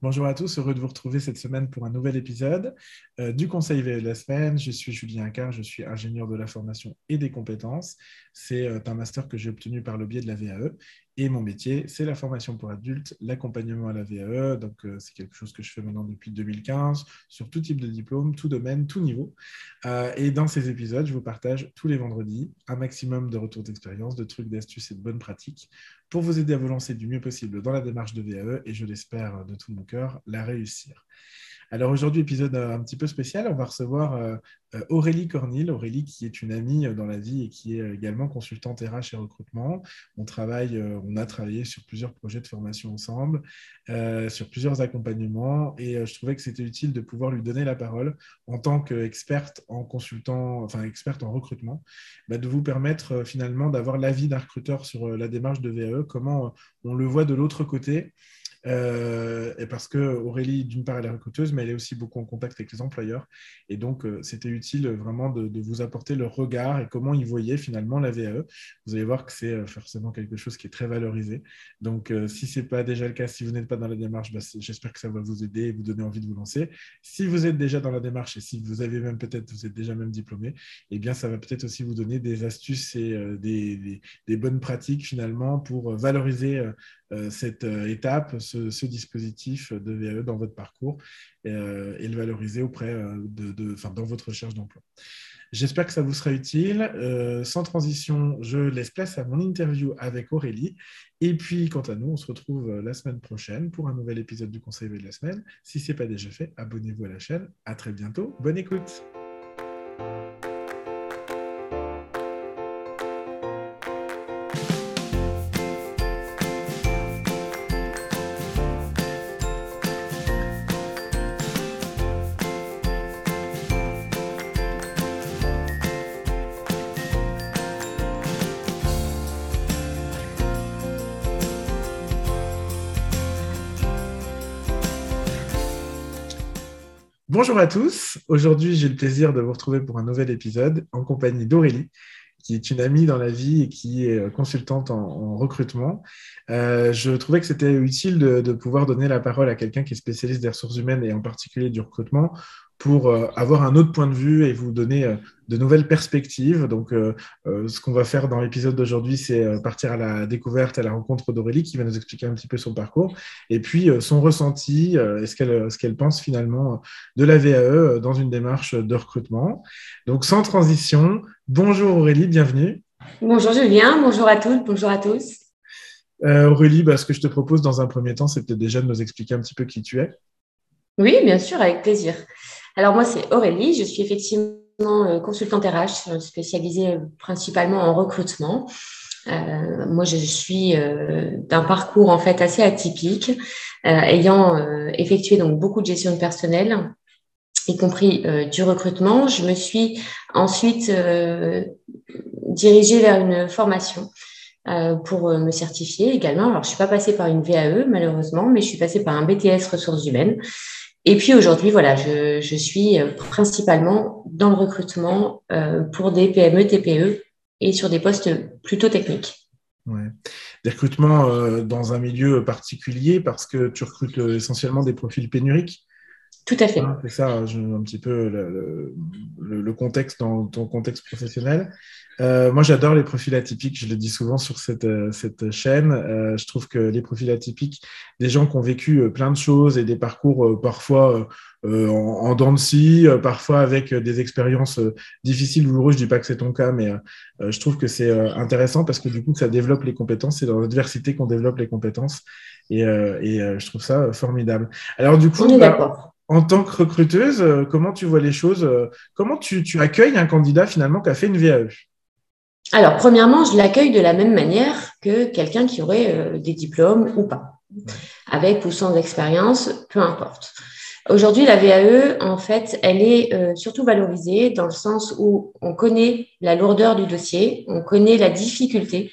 Bonjour à tous, heureux de vous retrouver cette semaine pour un nouvel épisode euh, du Conseil VE de la semaine. Je suis Julien Car, je suis ingénieur de la formation et des compétences. C'est euh, un master que j'ai obtenu par le biais de la VAE et mon métier, c'est la formation pour adultes, l'accompagnement à la VAE. Donc, euh, c'est quelque chose que je fais maintenant depuis 2015 sur tout type de diplôme, tout domaine, tout niveau. et dans ces épisodes, je vous partage tous les vendredis un maximum de retours d'expérience, de trucs, d'astuces et de bonnes pratiques pour vous aider à vous lancer du mieux possible dans la démarche de VAE et je l'espère de tout mon cœur la réussir. Alors aujourd'hui, épisode euh, un petit peu spécial, on va recevoir euh, euh, Aurélie Cornille. Aurélie qui est une amie dans la vie et qui est également consultante RH et recrutement. On travaille, on a travaillé sur plusieurs projets de formation ensemble, sur plusieurs accompagnements et je trouvais que c'était utile de pouvoir lui donner la parole en tant qu'experte en consultant, enfin experte en recrutement, bah, de vous permettre finalement d'avoir l'avis d'un recruteur sur la démarche de VAE, comment on le voit de l'autre côté euh, et parce que Aurélie, d'une part, elle est recruteuse, mais elle est aussi beaucoup en contact avec les employeurs. Et donc, euh, c'était utile vraiment de, vous apporter le regard et comment ils voyaient finalement la VAE. Vous allez voir que c'est euh, forcément quelque chose qui est très valorisé. Donc, si ce n'est pas déjà le cas, si vous n'êtes pas dans la démarche, bah, j'espère que ça va vous aider et vous donner envie de vous lancer. Si vous êtes déjà dans la démarche et si vous avez même peut-être, vous êtes déjà même diplômé, eh bien, ça va peut-être aussi vous donner des astuces et des, bonnes pratiques finalement pour valoriser cette étape, ce, dispositif de VAE dans votre parcours euh, et, le valoriser auprès euh, de, dans votre recherche d'emploi. J'espère que ça vous sera utile. Euh, sans transition, je laisse place à mon interview avec Aurélie. Et puis, quant à nous, on se retrouve la semaine prochaine pour un nouvel épisode du Conseil de la semaine. Si ce n'est pas déjà fait, abonnez-vous à la chaîne. À très bientôt. Bonne écoute. Bonjour à tous. Aujourd'hui, j'ai le plaisir de vous retrouver pour un nouvel épisode en compagnie d'Aurélie, qui est une amie dans la vie et qui est consultante en, recrutement. Euh, je trouvais que c'était utile de, pouvoir donner la parole à quelqu'un qui est spécialiste des ressources humaines et en particulier du recrutement pour euh, avoir un autre point de vue et vous donner euh, de nouvelles perspectives. Donc, euh, ce qu'on va faire dans l'épisode d'aujourd'hui, c'est partir à la découverte, à la rencontre d'Aurélie, qui va nous expliquer un petit peu son parcours, et puis son ressenti, et ce qu'elle ce qu'elle pense finalement de la VAE dans une démarche de recrutement. Donc, sans transition, bonjour Aurélie, bienvenue. Bonjour Julien, bonjour à toutes, bonjour à tous. Aurélie, bah, ce que je te propose dans un premier temps, c'est peut-être déjà de nous expliquer un petit peu qui tu es. Oui, bien sûr, avec plaisir. Alors moi, c'est Aurélie, je suis effectivement euh, consultante RH euh, spécialisée euh, principalement en recrutement. moi, je suis d'un parcours en fait assez atypique, ayant effectué donc beaucoup de gestion de personnel, y compris du recrutement. Je me suis ensuite dirigée vers une formation pour me certifier également. Alors, je suis pas passée par une VAE malheureusement, mais je suis passée par un BTS ressources humaines et puis aujourd'hui, voilà, je, suis euh, principalement dans le recrutement euh, pour des PME, TPE et sur des postes plutôt techniques. Ouais. Des recrutements euh, dans un milieu particulier parce que tu recrutes essentiellement des profils pénuriques? Tout à fait. c'est ça, un petit peu le, contexte dans ton contexte professionnel. Euh, moi, j'adore les profils atypiques. Je le dis souvent sur cette, euh, cette chaîne. Euh, je trouve que les profils atypiques, des gens qui ont vécu plein de choses et des parcours parfois en, en dents de scie, parfois avec des expériences difficiles, douloureuses. Je dis pas que c'est ton cas, mais je trouve que c'est intéressant parce que du coup, ça développe les compétences. C'est dans l'adversité qu'on développe les compétences. Et, et je trouve ça formidable. Alors, du coup, On est d'accord en tant que recruteuse, euh, comment tu vois les choses euh, Comment tu, accueilles un candidat finalement qui a fait une VAE Alors, premièrement, je l'accueille de la même manière que quelqu'un qui aurait euh, des diplômes ou pas, avec ou sans expérience, peu importe. Aujourd'hui, la VAE, en fait, elle est surtout valorisée dans le sens où on connaît la lourdeur du dossier, on connaît la difficulté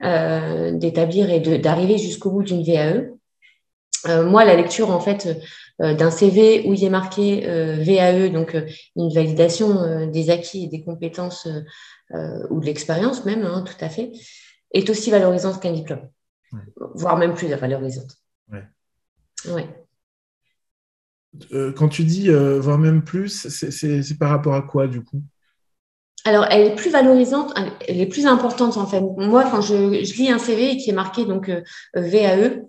d'établir et d'arriver jusqu'au bout d'une VAE. Moi, la lecture, en fait, euh, d'un CV où il est marqué euh, VAE, donc euh, une validation des acquis et des compétences ou de l'expérience même, hein, tout à fait, est aussi valorisante qu'un diplôme, voire même plus valorisante. Ouais. quand tu dis voire même plus, c'est par rapport à quoi du coup? Alors, elle est plus valorisante, elle est plus importante en fait. Moi, quand je, lis un CV qui est marqué donc VAE,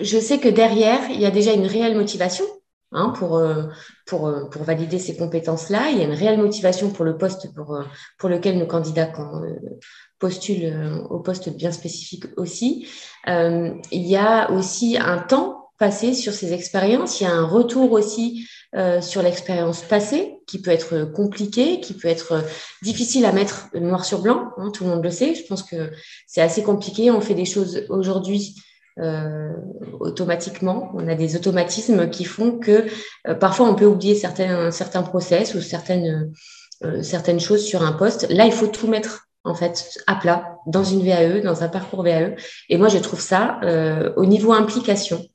je sais que derrière, il y a déjà une réelle motivation hein, pour, euh, pour, euh, pour valider ces compétences-là. Il y a une réelle motivation pour le poste pour, euh, pour lequel nos candidats postulent au poste bien spécifique aussi. il y a aussi un temps passé sur ces expériences. Il y a un retour aussi sur l'expérience passée qui peut être compliqué, qui peut être difficile à mettre noir sur blanc. Hein, tout le monde le sait. Je pense que c'est assez compliqué. On fait des choses aujourd'hui euh, automatiquement. On a des automatismes qui font que euh, parfois on peut oublier certains, certains process ou certaines, euh, certaines choses sur un poste. Là, il faut tout mettre en fait à plat dans une VAE, dans un parcours VAE. Et moi, je trouve ça au niveau implication,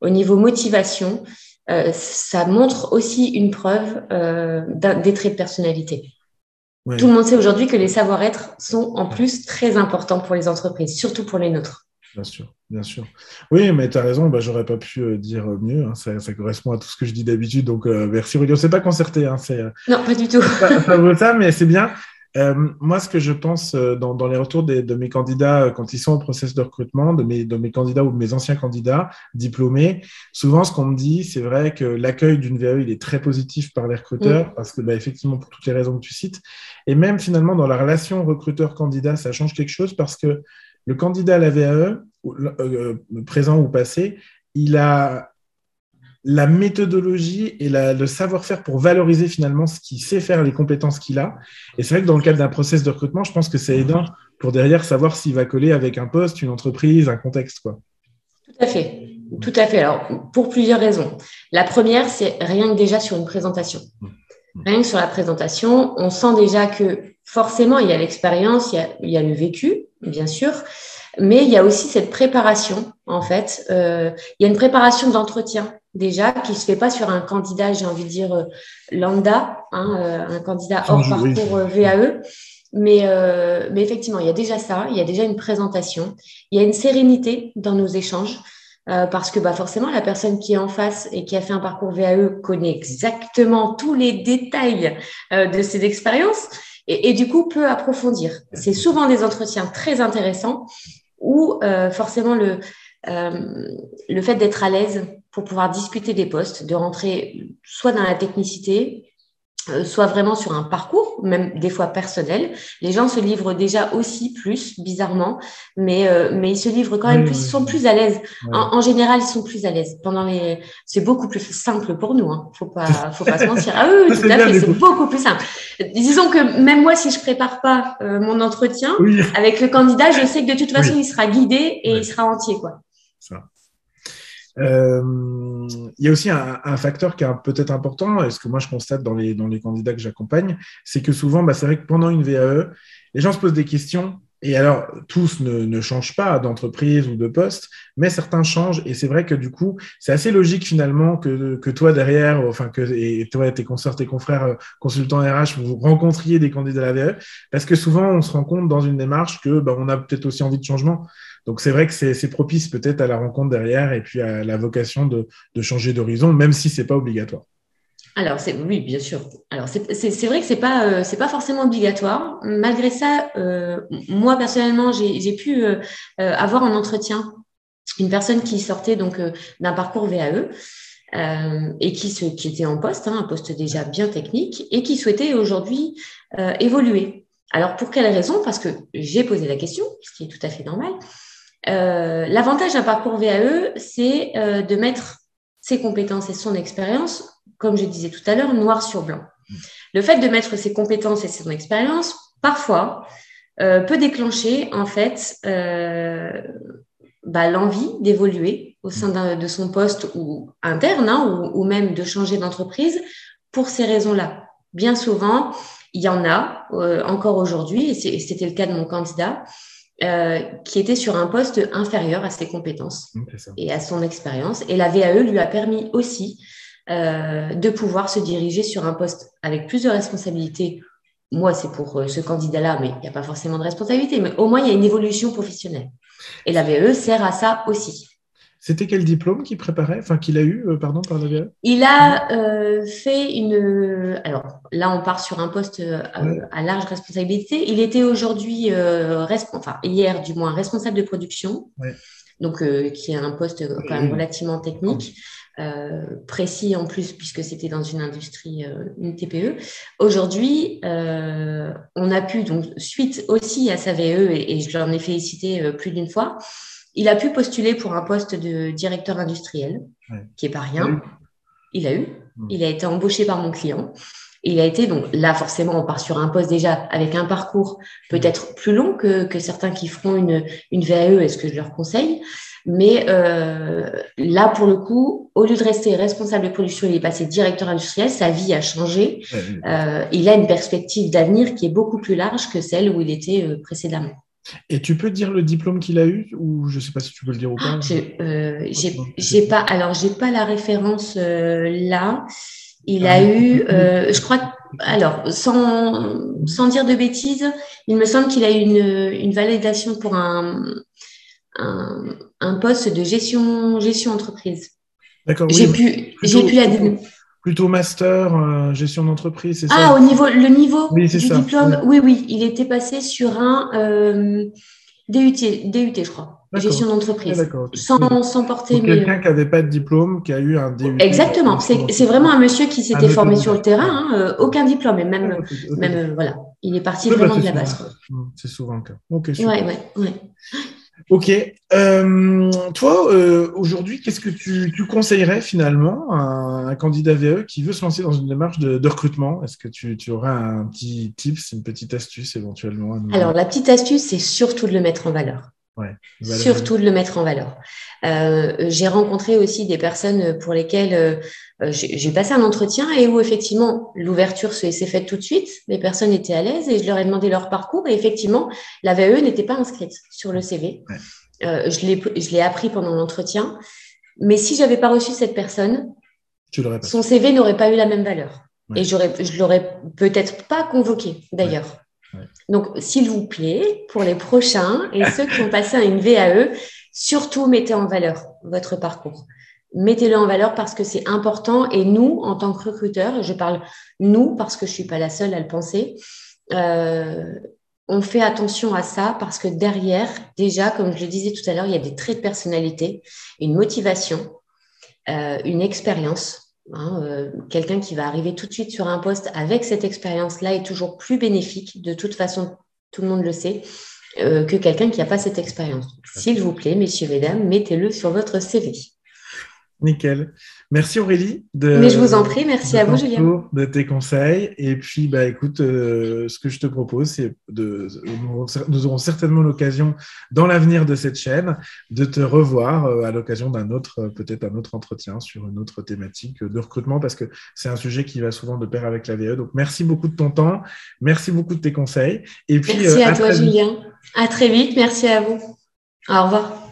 au niveau motivation, ça montre aussi une preuve des traits de personnalité. Tout le monde sait aujourd'hui que les savoir-être sont en plus très importants pour les entreprises, surtout pour les nôtres. Bien sûr, bien sûr. Oui, mais tu as raison, bah, j'aurais pas pu euh, dire mieux. Hein. ça, correspond à tout ce que je dis d'habitude. Donc, euh, merci Aurélien. C'est pas concerté. Hein, euh, non, pas du tout. Pas, ça, mais c'est bien. moi, ce que je pense dans, les retours de mes candidats quand ils sont au process de recrutement, de mes, de mes candidats ou de mes anciens candidats diplômés, souvent ce qu'on me dit, c'est vrai que l'accueil d'une VAE, il est très positif par les recruteurs, parce que bah, effectivement, pour toutes les raisons que tu cites, et même finalement dans la relation recruteur-candidat, ça change quelque chose parce que le candidat à la VAE, euh, présent ou passé, il a la méthodologie et le savoir-faire pour valoriser finalement ce qu'il sait faire, les compétences qu'il a. Et c'est vrai que dans le cadre d'un process de recrutement, je pense que c'est aidant pour derrière savoir s'il va coller avec un poste, une entreprise, un contexte. Quoi. Tout à fait. Tout à fait. Alors, pour plusieurs raisons. La première, c'est rien que déjà sur une présentation. Rien que sur la présentation, on sent déjà que forcément, il y a l'expérience, il, y a le vécu, bien sûr, mais il y a aussi cette préparation, en fait. Euh, il y a une préparation d'entretien déjà qui se fait pas sur un candidat, j'ai envie de dire euh, lambda, hein, euh, un candidat hors parcours VAE. Mais, mais effectivement, il y a déjà ça, il y a déjà une présentation, il y a une sérénité dans nos échanges. parce que bah, forcément, la personne qui est en face et qui a fait un parcours VAE connaît exactement tous les détails de ses expériences et, du coup peut approfondir. C'est souvent des entretiens très intéressants où euh, forcément le, euh, le fait d'être à l'aise pour pouvoir discuter des postes, de rentrer soit dans la technicité, soit vraiment sur un parcours, même des fois personnel. Les gens se livrent déjà aussi plus, bizarrement, mais, euh, mais ils se livrent quand même plus, ils sont plus à l'aise. En, général, ils sont plus à l'aise. Pendant les, c'est beaucoup plus simple pour nous. Hein. Faut pas, faut pas se mentir. Ah oui, tout à fait, c'est beaucoup plus simple. Disons que même moi, si je prépare pas euh, mon entretien avec le candidat, je sais que de toute façon, il sera guidé et il sera entier, quoi. Ça. Euh, il y a aussi un, facteur qui est peut-être important, et ce que moi je constate dans les, candidats que j'accompagne, c'est que souvent, bah, c'est vrai que pendant une VAE, les gens se posent des questions et alors, tous ne, changent pas d'entreprise ou de poste, mais certains changent. Et c'est vrai que du coup, c'est assez logique finalement que, que toi derrière, enfin que et toi, tes consoeurs, tes confrères euh, consultants RH, vous rencontriez des candidats à la VAE, parce que souvent, on se rend compte dans une démarche que bah, on a peut-être aussi envie de changement. Donc c'est vrai que c'est propice peut-être à la rencontre derrière et puis à la vocation de, changer d'horizon, même si c'est pas obligatoire. Alors c'est oui, bien sûr. Alors c'est vrai que c'est pas euh, pas forcément obligatoire. Malgré ça, euh, moi personnellement, j'ai pu euh, avoir en entretien une personne qui sortait donc d'un parcours VAE. et qui, se, qui était en poste, hein, un poste déjà bien technique, et qui souhaitait aujourd'hui évoluer. Alors pour quelle raison? Parce que j'ai posé la question, ce qui est tout à fait normal. L'avantage d'un parcours VAE, c'est de mettre ses compétences et son expérience, comme je disais tout à l'heure, noir sur blanc. Le fait de mettre ses compétences et son expérience, parfois, euh, peut déclencher en fait bah, l'envie d'évoluer au sein de son poste ou interne hein, ou, ou, même de changer d'entreprise pour ces raisons-là. Bien souvent, il y en a encore aujourd'hui, et c'était le cas de mon candidat, euh, qui était sur un poste inférieur à ses compétences et à son expérience. Et la VAE lui a permis aussi euh, de pouvoir se diriger sur un poste avec plus de responsabilités. Moi, c'est pour euh, ce candidat-là, mais il n'y a pas forcément de responsabilité, mais au moins, il y a une évolution professionnelle. Et la VAE sert à ça aussi. C'était quel diplôme qu'il préparait, enfin qu'il a eu, euh, pardon, par la VAE Il a fait une. Alors là, on part sur un poste à large responsabilité. Il était aujourd'hui, enfin hier du moins, responsable de production. Donc, qui est un poste quand même relativement technique. Euh, précis en plus, puisque c'était dans une industrie, euh, une TPE. Aujourd'hui, euh, on a pu, donc, suite aussi à sa VE, et, je l'en ai félicité plus d'une fois, il a pu postuler pour un poste de directeur industriel, qui est pas rien. Il a eu. Hmm. Il a été embauché par mon client. Il a été, donc là, forcément, on part sur un poste déjà avec un parcours peut-être plus long que, que certains qui feront une, une VAE, est-ce que je leur conseille mais euh, là, pour le coup, au lieu de rester responsable de production, il est passé directeur industriel. Sa vie a changé. Euh, il a une perspective d'avenir qui est beaucoup plus large que celle où il était euh, précédemment. Et tu peux dire le diplôme qu'il a eu ou je ne sais pas si tu peux le dire ou pas? Euh, j'ai pas. Alors j'ai pas la référence là. Il a eu, euh, je crois, alors sans, sans dire de bêtises, il me semble qu'il a eu une, une validation pour un, un, poste de gestion, gestion entreprise. D'accord. J'ai pu, j'ai pu la Plutôt master, euh, gestion d'entreprise, c'est ça Ah, au niveau, le niveau du diplôme, oui. oui, il était passé sur un euh, DUT, DUT, je crois. Gestion d'entreprise. sans, sans, porter. Quelqu'un qui n'avait pas de diplôme, qui a eu un DUT. Exactement. C'est vraiment un monsieur qui s'était formé sur le terrain, hein, euh, aucun diplôme, et même, même voilà. Il est parti bah, vraiment de la base. C'est souvent le cas. Ok. Ouais, ouais, ouais. Ok. Euh, toi, euh, aujourd'hui, qu'est-ce que tu, conseillerais finalement à un, candidat VE qui veut se lancer dans une démarche de, recrutement? Est-ce que tu, aurais un petit tips, une petite astuce éventuellement Alors, la petite astuce, c'est surtout de le mettre en valeur. Ouais, surtout de le mettre en valeur. Euh, j'ai rencontré aussi des personnes pour lesquelles euh, j'ai passé un entretien et où effectivement l'ouverture s'est faite tout de suite, les personnes étaient à l'aise et je leur ai demandé leur parcours et effectivement la VE n'était pas inscrite sur le CV. Euh, je l'ai appris pendant l'entretien, mais si j'avais pas reçu cette personne, son CV n'aurait pas eu la même valeur. Et j'aurais je l'aurais peut-être pas convoqué d'ailleurs. Donc, s'il vous plaît, pour les prochains et ceux qui ont passé à une VAE, surtout mettez en valeur votre parcours mettez-le en valeur parce que c'est important. Et nous, en tant que recruteurs, je parle nous parce que je suis pas la seule à le penser, euh, on fait attention à ça parce que derrière, déjà, comme je le disais tout à l'heure, il y a des traits de personnalité, une motivation, euh, une expérience. Hein, euh, quelqu'un qui va arriver tout de suite sur un poste avec cette expérience-là est toujours plus bénéfique, de toute façon, tout le monde le sait, que quelqu'un qui n'a pas cette expérience. S'il vous plaît, messieurs, mesdames, mettez-le sur votre CV. Nickel. Merci Aurélie. De, Mais je vous en prie, merci à vous Julien. De tes conseils. Et puis, bah, écoute, euh, ce que je te propose, c'est de. Nous aurons certainement l'occasion, dans l'avenir de cette chaîne, de te revoir euh, à l'occasion d'un autre, peut-être un autre entretien sur une autre thématique de recrutement, parce que c'est un sujet qui va souvent de pair avec la VE. Donc, merci beaucoup de ton temps. Merci beaucoup de tes conseils. Et puis, merci euh, à, toi, Julien. À très vite. Merci à vous. Au revoir.